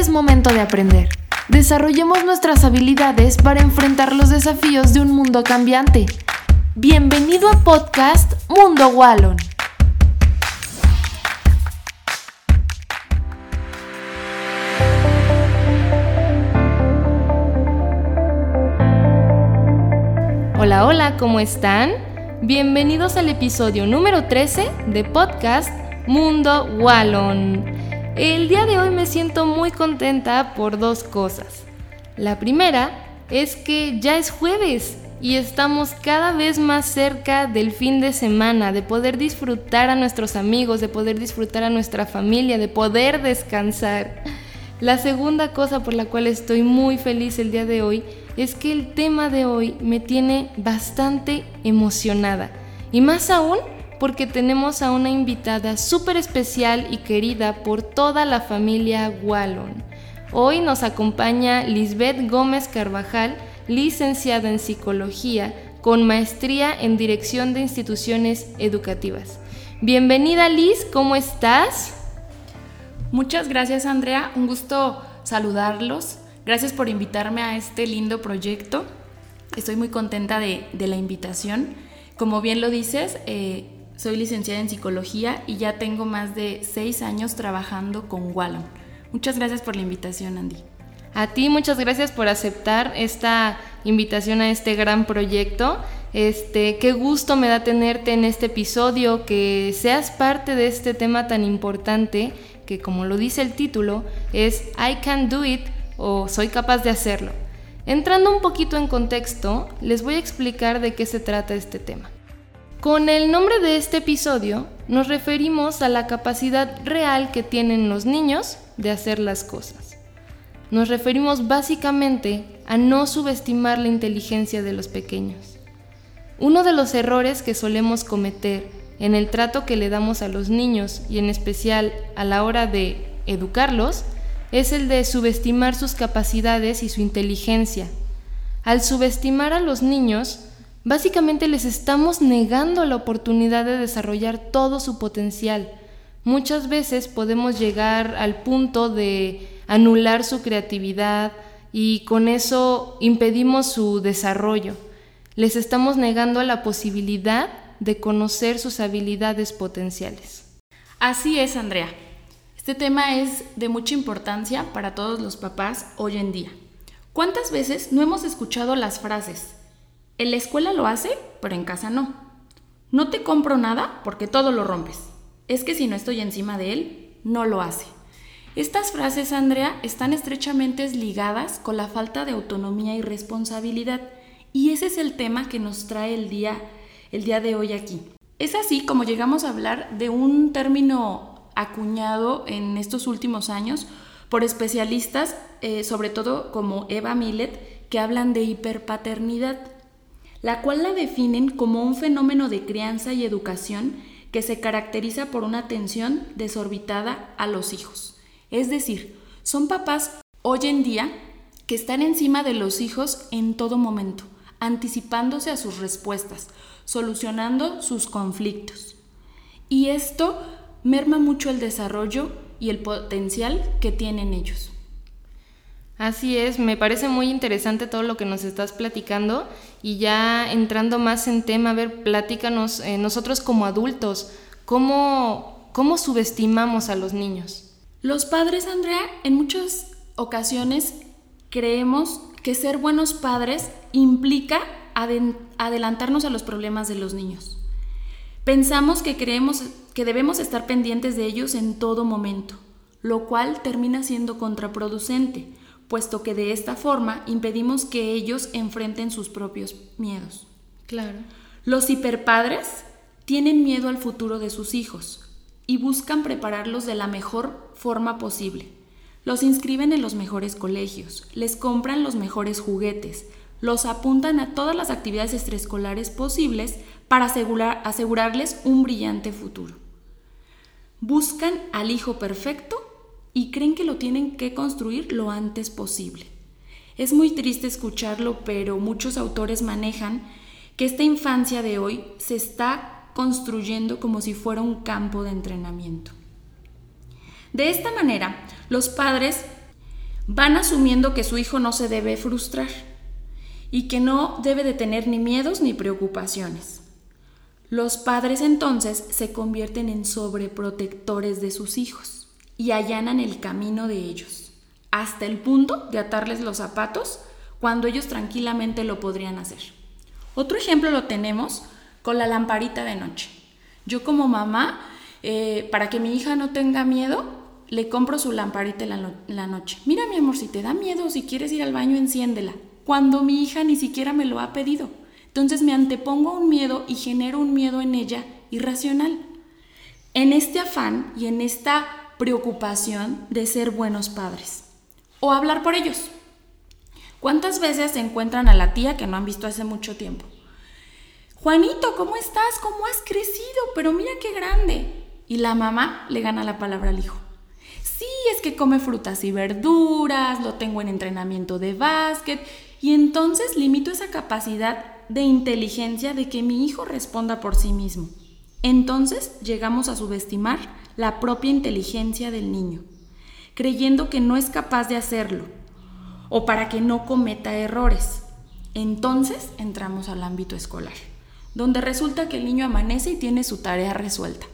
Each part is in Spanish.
es momento de aprender. Desarrollemos nuestras habilidades para enfrentar los desafíos de un mundo cambiante. Bienvenido a podcast Mundo Wallon. Hola, hola, ¿cómo están? Bienvenidos al episodio número 13 de podcast Mundo Wallon. El día de hoy me siento muy contenta por dos cosas. La primera es que ya es jueves y estamos cada vez más cerca del fin de semana, de poder disfrutar a nuestros amigos, de poder disfrutar a nuestra familia, de poder descansar. La segunda cosa por la cual estoy muy feliz el día de hoy es que el tema de hoy me tiene bastante emocionada. Y más aún porque tenemos a una invitada súper especial y querida por toda la familia Wallon. Hoy nos acompaña Lisbeth Gómez Carvajal, licenciada en psicología con maestría en dirección de instituciones educativas. Bienvenida Liz, ¿cómo estás? Muchas gracias Andrea, un gusto saludarlos. Gracias por invitarme a este lindo proyecto. Estoy muy contenta de, la invitación. Como bien lo dices, eh, soy licenciada en psicología y ya tengo más de seis años trabajando con Wallon. Muchas gracias por la invitación, Andy. A ti muchas gracias por aceptar esta invitación a este gran proyecto. Este, qué gusto me da tenerte en este episodio, que seas parte de este tema tan importante que como lo dice el título es I can do it o soy capaz de hacerlo. Entrando un poquito en contexto, les voy a explicar de qué se trata este tema. Con el nombre de este episodio nos referimos a la capacidad real que tienen los niños de hacer las cosas. Nos referimos básicamente a no subestimar la inteligencia de los pequeños. Uno de los errores que solemos cometer en el trato que le damos a los niños y en especial a la hora de educarlos es el de subestimar sus capacidades y su inteligencia. Al subestimar a los niños, básicamente les estamos negando la oportunidad de desarrollar todo su potencial. Muchas veces podemos llegar al punto de anular su creatividad y con eso impedimos su desarrollo. Les estamos negando la posibilidad de conocer sus habilidades potenciales. Así es, Andrea. Este tema es de mucha importancia para todos los papás hoy en día. ¿Cuántas veces no hemos escuchado las frases? En la escuela lo hace, pero en casa no. No te compro nada porque todo lo rompes. Es que si no estoy encima de él, no lo hace. Estas frases, Andrea, están estrechamente ligadas con la falta de autonomía y responsabilidad. Y ese es el tema que nos trae el día el día de hoy aquí. Es así como llegamos a hablar de un término acuñado en estos últimos años por especialistas, eh, sobre todo como Eva Millet, que hablan de hiperpaternidad, la cual la definen como un fenómeno de crianza y educación que se caracteriza por una atención desorbitada a los hijos. Es decir, son papás hoy en día que están encima de los hijos en todo momento, anticipándose a sus respuestas, solucionando sus conflictos. Y esto merma mucho el desarrollo y el potencial que tienen ellos. Así es, me parece muy interesante todo lo que nos estás platicando y ya entrando más en tema, a ver, platícanos, eh, nosotros como adultos, ¿cómo, ¿cómo subestimamos a los niños? Los padres, Andrea, en muchas ocasiones creemos que ser buenos padres implica adelantarnos a los problemas de los niños. Pensamos que creemos que debemos estar pendientes de ellos en todo momento, lo cual termina siendo contraproducente, puesto que de esta forma impedimos que ellos enfrenten sus propios miedos. Claro. Los hiperpadres tienen miedo al futuro de sus hijos y buscan prepararlos de la mejor forma posible. Los inscriben en los mejores colegios, les compran los mejores juguetes, los apuntan a todas las actividades extraescolares posibles para asegurar, asegurarles un brillante futuro. Buscan al hijo perfecto y creen que lo tienen que construir lo antes posible. Es muy triste escucharlo, pero muchos autores manejan que esta infancia de hoy se está construyendo como si fuera un campo de entrenamiento. De esta manera, los padres van asumiendo que su hijo no se debe frustrar y que no debe de tener ni miedos ni preocupaciones. Los padres entonces se convierten en sobreprotectores de sus hijos y allanan el camino de ellos, hasta el punto de atarles los zapatos cuando ellos tranquilamente lo podrían hacer. Otro ejemplo lo tenemos con la lamparita de noche. Yo como mamá, eh, para que mi hija no tenga miedo, le compro su lamparita la, la noche. Mira mi amor, si te da miedo, si quieres ir al baño, enciéndela. Cuando mi hija ni siquiera me lo ha pedido. Entonces me antepongo un miedo y genero un miedo en ella irracional. En este afán y en esta preocupación de ser buenos padres. O hablar por ellos. ¿Cuántas veces se encuentran a la tía que no han visto hace mucho tiempo? Juanito, ¿cómo estás? ¿Cómo has crecido? Pero mira qué grande. Y la mamá le gana la palabra al hijo. Sí, es que come frutas y verduras, lo tengo en entrenamiento de básquet, y entonces limito esa capacidad de inteligencia de que mi hijo responda por sí mismo. Entonces llegamos a subestimar la propia inteligencia del niño, creyendo que no es capaz de hacerlo o para que no cometa errores. Entonces entramos al ámbito escolar, donde resulta que el niño amanece y tiene su tarea resuelta.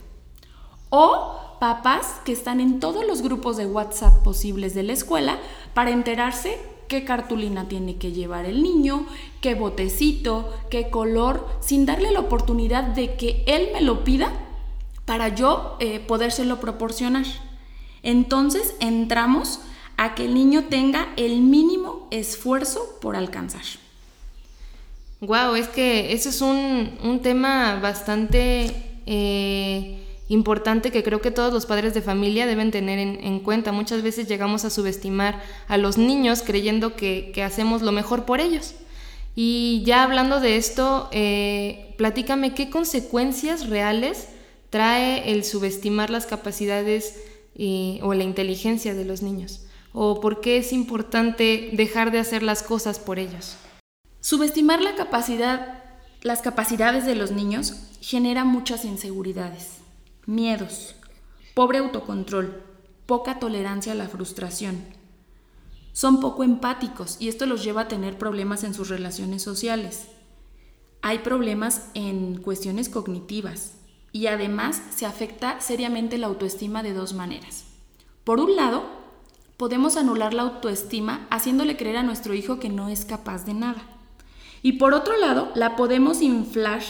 O papás que están en todos los grupos de WhatsApp posibles de la escuela para enterarse qué cartulina tiene que llevar el niño, qué botecito, qué color, sin darle la oportunidad de que él me lo pida para yo eh, podérselo proporcionar. Entonces entramos a que el niño tenga el mínimo esfuerzo por alcanzar. Wow, es que eso es un, tema bastante eh, importante que creo que todos los padres de familia deben tener en, cuenta. Muchas veces llegamos a subestimar a los niños creyendo que, hacemos lo mejor por ellos. Y ya hablando de esto, eh, platícame qué consecuencias reales trae el subestimar las capacidades eh, o la inteligencia de los niños. O por qué es importante dejar de hacer las cosas por ellos. Subestimar la capacidad, las capacidades de los niños genera muchas inseguridades miedos, pobre autocontrol, poca tolerancia a la frustración. Son poco empáticos y esto los lleva a tener problemas en sus relaciones sociales. Hay problemas en cuestiones cognitivas y además se afecta seriamente la autoestima de dos maneras. Por un lado, podemos anular la autoestima haciéndole creer a nuestro hijo que no es capaz de nada. Y por otro lado, la podemos inflar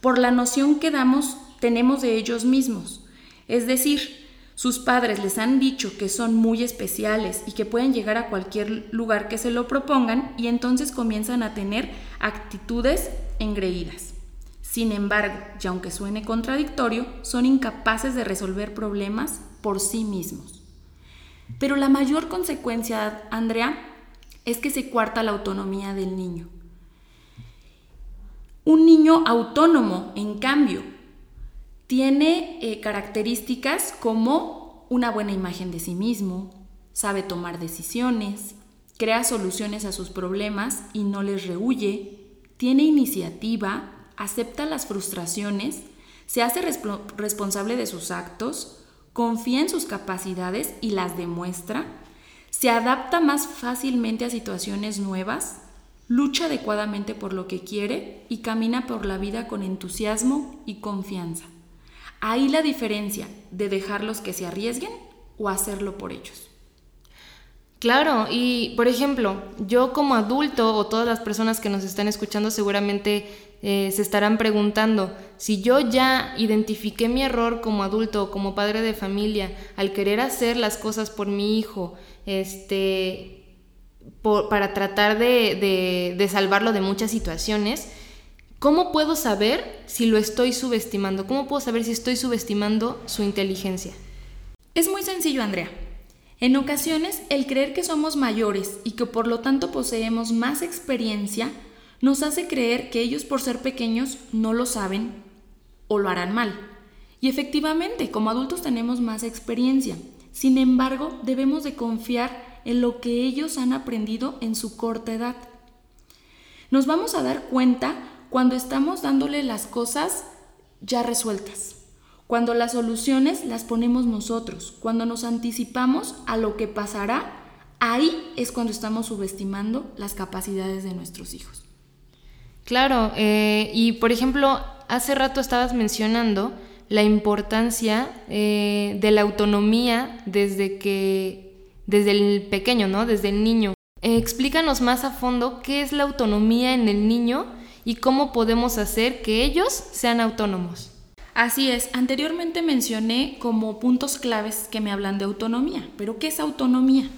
por la noción que damos tenemos de ellos mismos. Es decir, sus padres les han dicho que son muy especiales y que pueden llegar a cualquier lugar que se lo propongan y entonces comienzan a tener actitudes engreídas. Sin embargo, y aunque suene contradictorio, son incapaces de resolver problemas por sí mismos. Pero la mayor consecuencia, Andrea, es que se cuarta la autonomía del niño. Un niño autónomo, en cambio, tiene eh, características como una buena imagen de sí mismo, sabe tomar decisiones, crea soluciones a sus problemas y no les rehuye, tiene iniciativa, acepta las frustraciones, se hace responsable de sus actos, confía en sus capacidades y las demuestra, se adapta más fácilmente a situaciones nuevas, lucha adecuadamente por lo que quiere y camina por la vida con entusiasmo y confianza. Ahí la diferencia de dejarlos que se arriesguen o hacerlo por ellos. Claro, y por ejemplo, yo como adulto o todas las personas que nos están escuchando seguramente eh, se estarán preguntando, si yo ya identifiqué mi error como adulto o como padre de familia al querer hacer las cosas por mi hijo, este, para tratar de salvarlo de muchas situaciones, ¿Cómo puedo saber si lo estoy subestimando? ¿Cómo puedo saber si estoy subestimando su inteligencia? Es muy sencillo, Andrea. En ocasiones, el creer que somos mayores y que por lo tanto poseemos más experiencia nos hace creer que ellos por ser pequeños no lo saben o lo harán mal. Y efectivamente, como adultos tenemos más experiencia. Sin embargo, debemos de confiar en lo que ellos han aprendido en su corta edad. Nos vamos a dar cuenta cuando estamos dándole las cosas ya resueltas, cuando las soluciones las ponemos nosotros, cuando nos anticipamos a lo que pasará Ahí es cuando estamos subestimando las capacidades de nuestros hijos. Claro, eh, y por ejemplo, hace rato estabas mencionando la importancia eh, de la autonomía desde que, desde el pequeño, ¿no? Desde el niño. Eh, explícanos más a fondo qué es la autonomía en el niño y cómo podemos hacer que ellos sean autónomos. Así es, anteriormente mencioné como puntos claves que me hablan de autonomía, pero ¿qué es autonomía?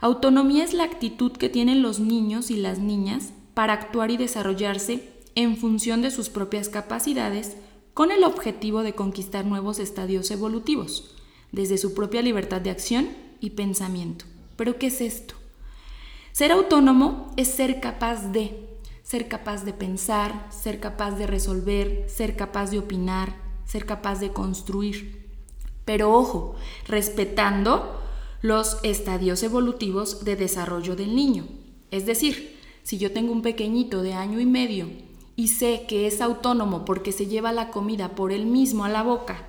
Autonomía es la actitud que tienen los niños y las niñas para actuar y desarrollarse en función de sus propias capacidades con el objetivo de conquistar nuevos estadios evolutivos, desde su propia libertad de acción y pensamiento. ¿Pero qué es esto? Ser autónomo es ser capaz de, ser capaz de pensar, ser capaz de resolver, ser capaz de opinar, ser capaz de construir. Pero ojo, respetando los estadios evolutivos de desarrollo del niño. Es decir, si yo tengo un pequeñito de año y medio y sé que es autónomo porque se lleva la comida por él mismo a la boca,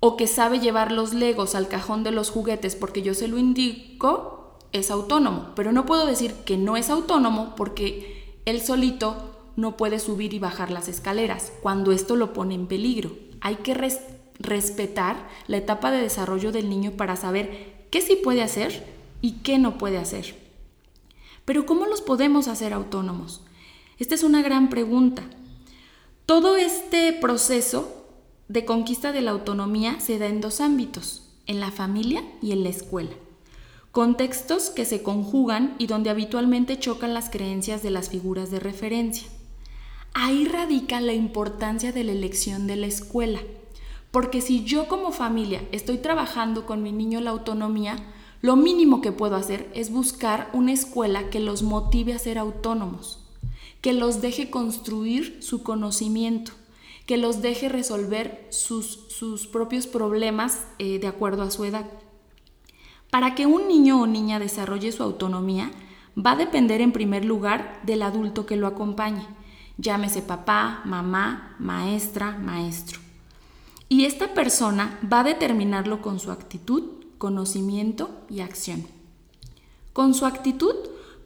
o que sabe llevar los legos al cajón de los juguetes porque yo se lo indico, es autónomo. Pero no puedo decir que no es autónomo porque él solito no puede subir y bajar las escaleras, cuando esto lo pone en peligro. Hay que respetar la etapa de desarrollo del niño para saber qué sí puede hacer y qué no puede hacer. Pero ¿cómo los podemos hacer autónomos? Esta es una gran pregunta. Todo este proceso de conquista de la autonomía se da en dos ámbitos, en la familia y en la escuela. Contextos que se conjugan y donde habitualmente chocan las creencias de las figuras de referencia. Ahí radica la importancia de la elección de la escuela. Porque si yo como familia estoy trabajando con mi niño la autonomía, lo mínimo que puedo hacer es buscar una escuela que los motive a ser autónomos, que los deje construir su conocimiento, que los deje resolver sus, sus propios problemas eh, de acuerdo a su edad. Para que un niño o niña desarrolle su autonomía, va a depender en primer lugar del adulto que lo acompañe, llámese papá, mamá, maestra, maestro. Y esta persona va a determinarlo con su actitud, conocimiento y acción. Con su actitud,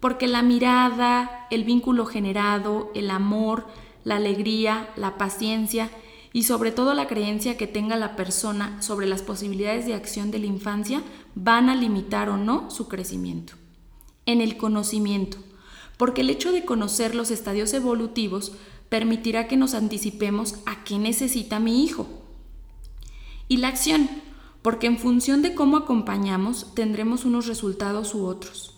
porque la mirada, el vínculo generado, el amor, la alegría, la paciencia y sobre todo la creencia que tenga la persona sobre las posibilidades de acción de la infancia van a limitar o no su crecimiento. En el conocimiento, porque el hecho de conocer los estadios evolutivos permitirá que nos anticipemos a qué necesita mi hijo y la acción, porque en función de cómo acompañamos tendremos unos resultados u otros.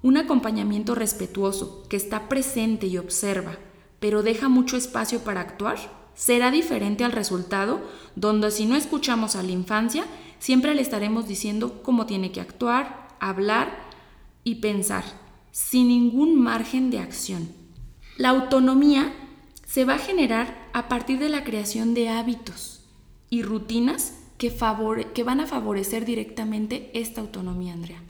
Un acompañamiento respetuoso, que está presente y observa, pero deja mucho espacio para actuar, será diferente al resultado donde si no escuchamos a la infancia, siempre le estaremos diciendo cómo tiene que actuar, hablar y pensar, sin ningún margen de acción. La autonomía se va a generar a partir de la creación de hábitos y rutinas que, que van a favorecer directamente esta autonomía, Andrea.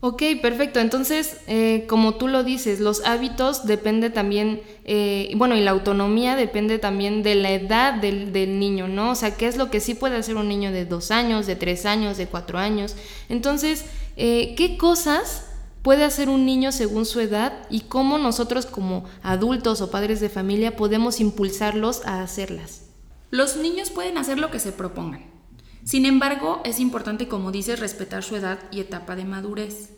Ok, perfecto. Entonces, eh, como tú lo dices, los hábitos depende también, eh, bueno, y la autonomía depende también de la edad del, del, niño, ¿no? O sea, qué es lo que sí puede hacer un niño de dos años, de tres años, de cuatro años. Entonces, eh, ¿qué cosas puede hacer un niño según su edad y cómo nosotros como adultos o padres de familia podemos impulsarlos a hacerlas? Los niños pueden hacer lo que se propongan. Sin embargo, es importante, como dices, respetar su edad y etapa de madurez.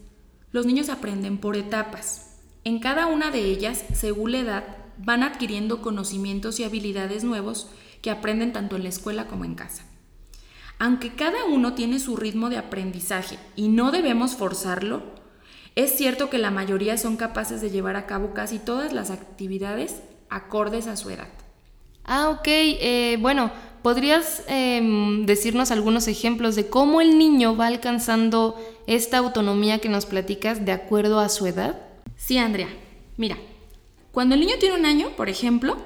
Los niños aprenden por etapas. En cada una de ellas, según la edad, van adquiriendo conocimientos y habilidades nuevos que aprenden tanto en la escuela como en casa. Aunque cada uno tiene su ritmo de aprendizaje y no debemos forzarlo, es cierto que la mayoría son capaces de llevar a cabo casi todas las actividades acordes a su edad. Ah, ok. Eh, bueno, ¿podrías em, decirnos algunos ejemplos de cómo el niño va alcanzando esta autonomía que nos platicas de acuerdo a su edad? Sí, Andrea. Mira, cuando el niño tiene un año, por ejemplo,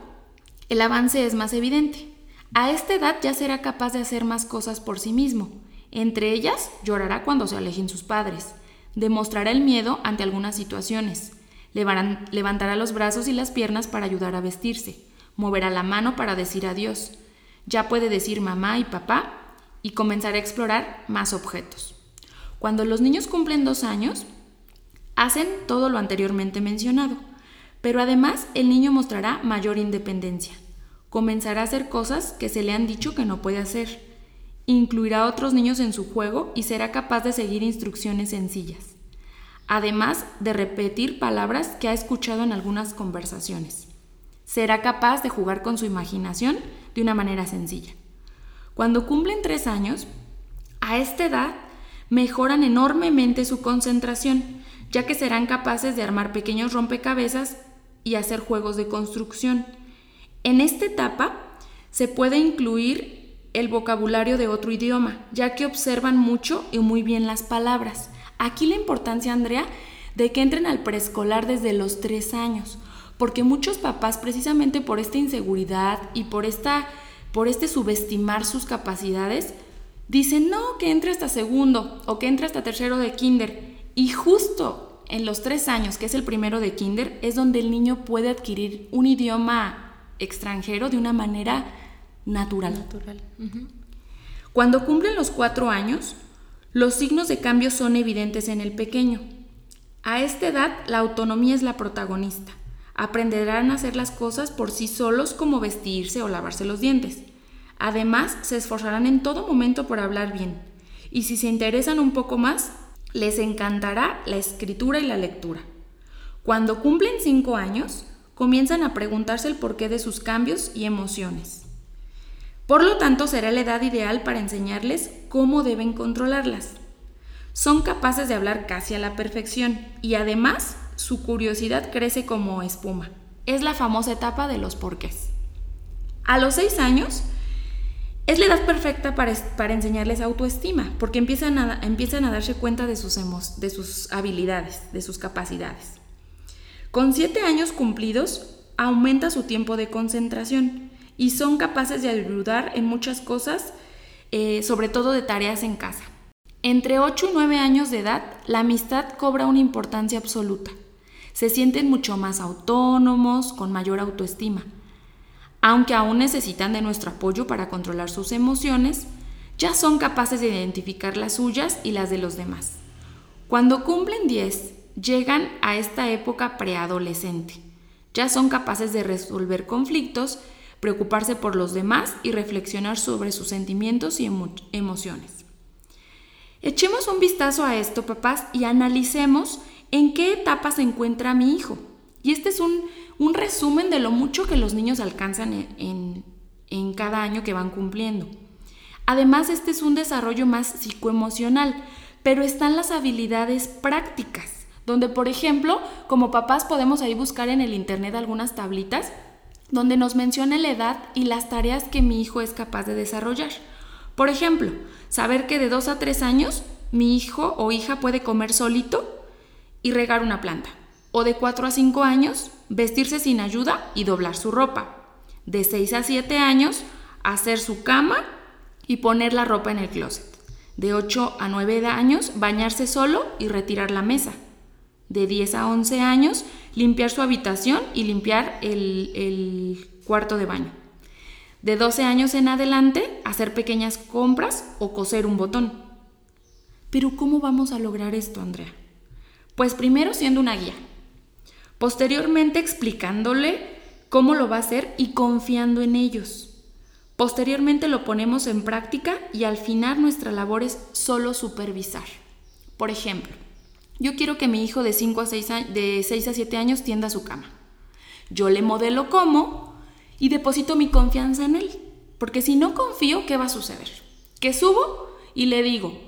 el avance es más evidente. A esta edad ya será capaz de hacer más cosas por sí mismo. Entre ellas, llorará cuando se alejen sus padres. Demostrará el miedo ante algunas situaciones. Levantará los brazos y las piernas para ayudar a vestirse moverá la mano para decir adiós. Ya puede decir mamá y papá y comenzar a explorar más objetos. Cuando los niños cumplen dos años, hacen todo lo anteriormente mencionado, pero además el niño mostrará mayor independencia. Comenzará a hacer cosas que se le han dicho que no puede hacer. Incluirá a otros niños en su juego y será capaz de seguir instrucciones sencillas, además de repetir palabras que ha escuchado en algunas conversaciones. Será capaz de jugar con su imaginación de una manera sencilla. Cuando cumplen tres años, a esta edad mejoran enormemente su concentración, ya que serán capaces de armar pequeños rompecabezas y hacer juegos de construcción. En esta etapa se puede incluir el vocabulario de otro idioma, ya que observan mucho y muy bien las palabras. Aquí la importancia, Andrea, de que entren al preescolar desde los tres años, porque muchos papás, precisamente por esta inseguridad y por, esta, por este subestimar sus capacidades, dicen no, que entre hasta segundo o que entre hasta tercero de kinder. Y justo en los tres años, que es el primero de kinder, es donde el niño puede adquirir un idioma extranjero de una manera natural. natural. Cuando cumplen los cuatro años, los signos de cambio son evidentes en el pequeño. A esta edad, la autonomía es la protagonista. Aprenderán a hacer las cosas por sí solos como vestirse o lavarse los dientes. Además, se esforzarán en todo momento por hablar bien. Y si se interesan un poco más, les encantará la escritura y la lectura. Cuando cumplen cinco años, comienzan a preguntarse el porqué de sus cambios y emociones. Por lo tanto, será la edad ideal para enseñarles cómo deben controlarlas. Son capaces de hablar casi a la perfección y además su curiosidad crece como espuma. Es la famosa etapa de los porqués. A los seis años, es la edad perfecta para, enseñarles autoestima, porque empiezan a, darse cuenta de sus, de sus habilidades, de sus capacidades. Con siete años cumplidos, aumenta su tiempo de concentración y son capaces de ayudar en muchas cosas, eh, sobre todo de tareas en casa. Entre 8 y 9 años de edad, la amistad cobra una importancia absoluta. Se sienten mucho más autónomos, con mayor autoestima aunque aún necesitan de nuestro apoyo para controlar sus emociones, ya son capaces de identificar las suyas y las de los demás. Cuando cumplen 10, llegan a esta época preadolescente. Ya son capaces de resolver conflictos, preocuparse por los demás y reflexionar sobre sus sentimientos y emociones. Echemos un vistazo a esto, papás, y analicemos en qué etapa se encuentra mi hijo. Y este es un un resumen de lo mucho que los niños alcanzan en, cada año que van cumpliendo. Además, este es un desarrollo más psicoemocional, pero están las habilidades prácticas, donde por ejemplo, como papás podemos ahí buscar en el internet algunas tablitas donde nos menciona la edad y las tareas que mi hijo es capaz de desarrollar. Por ejemplo, saber que de 2 a 3 años mi hijo o hija puede comer solito y regar una planta. O de 4 a 5 años vestirse sin ayuda y doblar su ropa. De 6 a 7 años, hacer su cama y poner la ropa en el closet. De 8 a 9 años, bañarse solo y retirar la mesa. De 10 a 11 años, limpiar su habitación y limpiar el, el cuarto de baño. De 12 años en adelante, hacer pequeñas compras o coser un botón. Pero ¿cómo vamos a lograr esto, Andrea? Pues primero siendo una guía, Posteriormente explicándole cómo lo va a hacer y confiando en ellos. Posteriormente lo ponemos en práctica y al final nuestra labor es solo supervisar. Por ejemplo, yo quiero que mi hijo de 5 a 6 de 6 a 7 años tienda su cama. Yo le modelo cómo y deposito mi confianza en él, porque si no confío, ¿qué va a suceder? Que subo y le digo,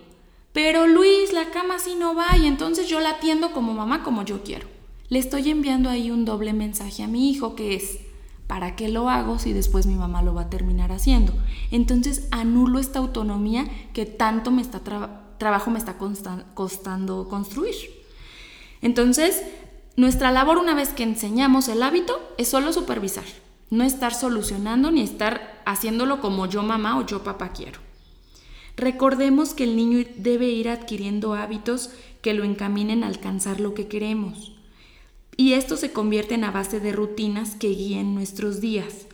"Pero Luis, la cama así no va" y entonces yo la atiendo como mamá como yo quiero le estoy enviando ahí un doble mensaje a mi hijo que es, ¿para qué lo hago si después mi mamá lo va a terminar haciendo? Entonces anulo esta autonomía que tanto me está trabajo me está costando construir. Entonces, nuestra labor una vez que enseñamos el hábito es solo supervisar, no estar solucionando ni estar haciéndolo como yo mamá o yo papá quiero. Recordemos que el niño debe ir adquiriendo hábitos que lo encaminen a alcanzar lo que queremos. Y esto se convierte en a base de rutinas que guíen nuestros días.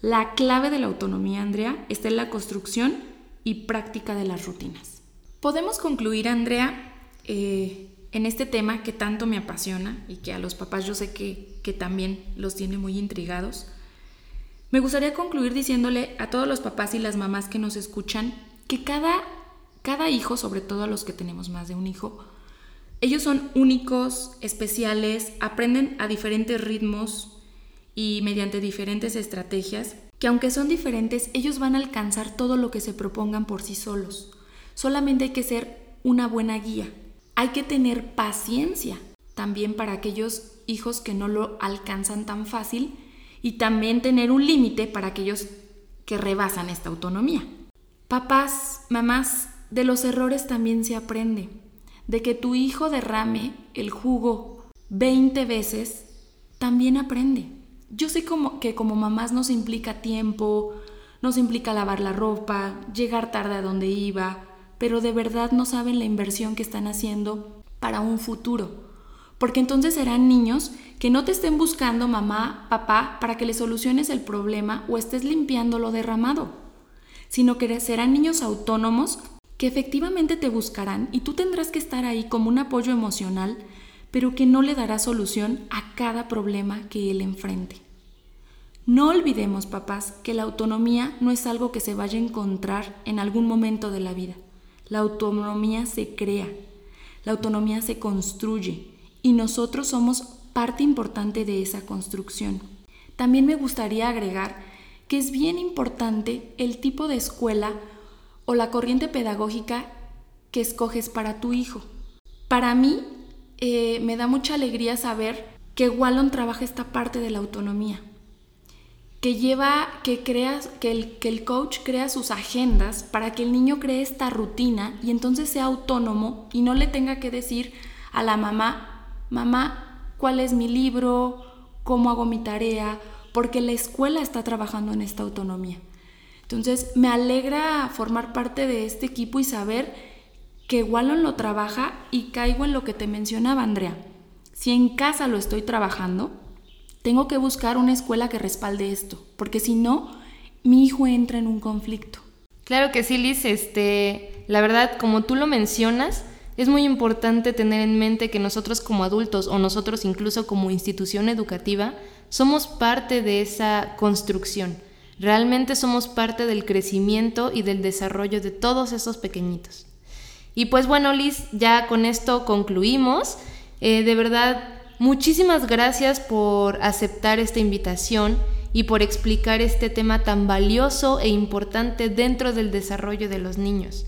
La clave de la autonomía, Andrea, está en la construcción y práctica de las rutinas. Podemos concluir, Andrea, eh, en este tema que tanto me apasiona y que a los papás yo sé que, que también los tiene muy intrigados. Me gustaría concluir diciéndole a todos los papás y las mamás que nos escuchan que cada, cada hijo, sobre todo a los que tenemos más de un hijo, ellos son únicos, especiales, aprenden a diferentes ritmos y mediante diferentes estrategias, que aunque son diferentes, ellos van a alcanzar todo lo que se propongan por sí solos. Solamente hay que ser una buena guía. Hay que tener paciencia también para aquellos hijos que no lo alcanzan tan fácil y también tener un límite para aquellos que rebasan esta autonomía. Papás, mamás, de los errores también se aprende. De que tu hijo derrame el jugo 20 veces, también aprende. Yo sé que como mamás nos implica tiempo, nos implica lavar la ropa, llegar tarde a donde iba, pero de verdad no saben la inversión que están haciendo para un futuro. Porque entonces serán niños que no te estén buscando mamá, papá, para que le soluciones el problema o estés limpiando lo derramado, sino que serán niños autónomos que efectivamente te buscarán y tú tendrás que estar ahí como un apoyo emocional, pero que no le dará solución a cada problema que él enfrente. No olvidemos, papás, que la autonomía no es algo que se vaya a encontrar en algún momento de la vida. La autonomía se crea, la autonomía se construye y nosotros somos parte importante de esa construcción. También me gustaría agregar que es bien importante el tipo de escuela o la corriente pedagógica que escoges para tu hijo. Para mí eh, me da mucha alegría saber que Wallon trabaja esta parte de la autonomía que lleva, que creas, que el, que el coach crea sus agendas para que el niño cree esta rutina y entonces sea autónomo y no le tenga que decir a la mamá, mamá, ¿cuál es mi libro? ¿Cómo hago mi tarea? Porque la escuela está trabajando en esta autonomía. Entonces, me alegra formar parte de este equipo y saber que Wallon lo trabaja y caigo en lo que te mencionaba, Andrea. Si en casa lo estoy trabajando, tengo que buscar una escuela que respalde esto, porque si no, mi hijo entra en un conflicto. Claro que sí, Liz, este, la verdad, como tú lo mencionas, es muy importante tener en mente que nosotros como adultos o nosotros incluso como institución educativa somos parte de esa construcción. Realmente somos parte del crecimiento y del desarrollo de todos esos pequeñitos. Y pues bueno, Liz, ya con esto concluimos. Eh, de verdad, Muchísimas gracias por aceptar esta invitación y por explicar este tema tan valioso e importante dentro del desarrollo de los niños.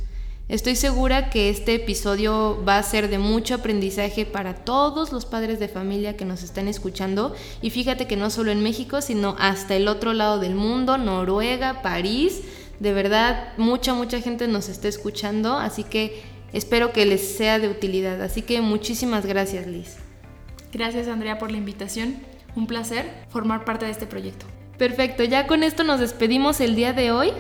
Estoy segura que este episodio va a ser de mucho aprendizaje para todos los padres de familia que nos están escuchando y fíjate que no solo en México, sino hasta el otro lado del mundo, Noruega, París, de verdad mucha, mucha gente nos está escuchando, así que espero que les sea de utilidad. Así que muchísimas gracias Liz. Gracias Andrea por la invitación. Un placer formar parte de este proyecto. Perfecto, ya con esto nos despedimos el día de hoy.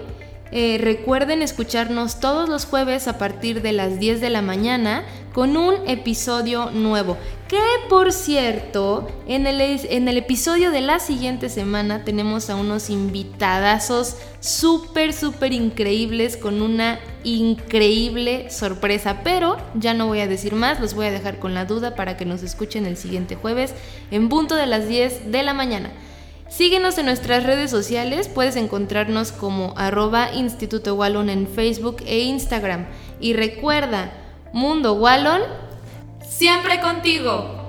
Eh, recuerden escucharnos todos los jueves a partir de las 10 de la mañana con un episodio nuevo. Que por cierto, en el, en el episodio de la siguiente semana tenemos a unos invitadazos súper, súper increíbles con una increíble sorpresa. Pero ya no voy a decir más, los voy a dejar con la duda para que nos escuchen el siguiente jueves en punto de las 10 de la mañana. Síguenos en nuestras redes sociales, puedes encontrarnos como arroba Instituto Wallon en Facebook e Instagram. Y recuerda, Mundo Wallon, siempre contigo.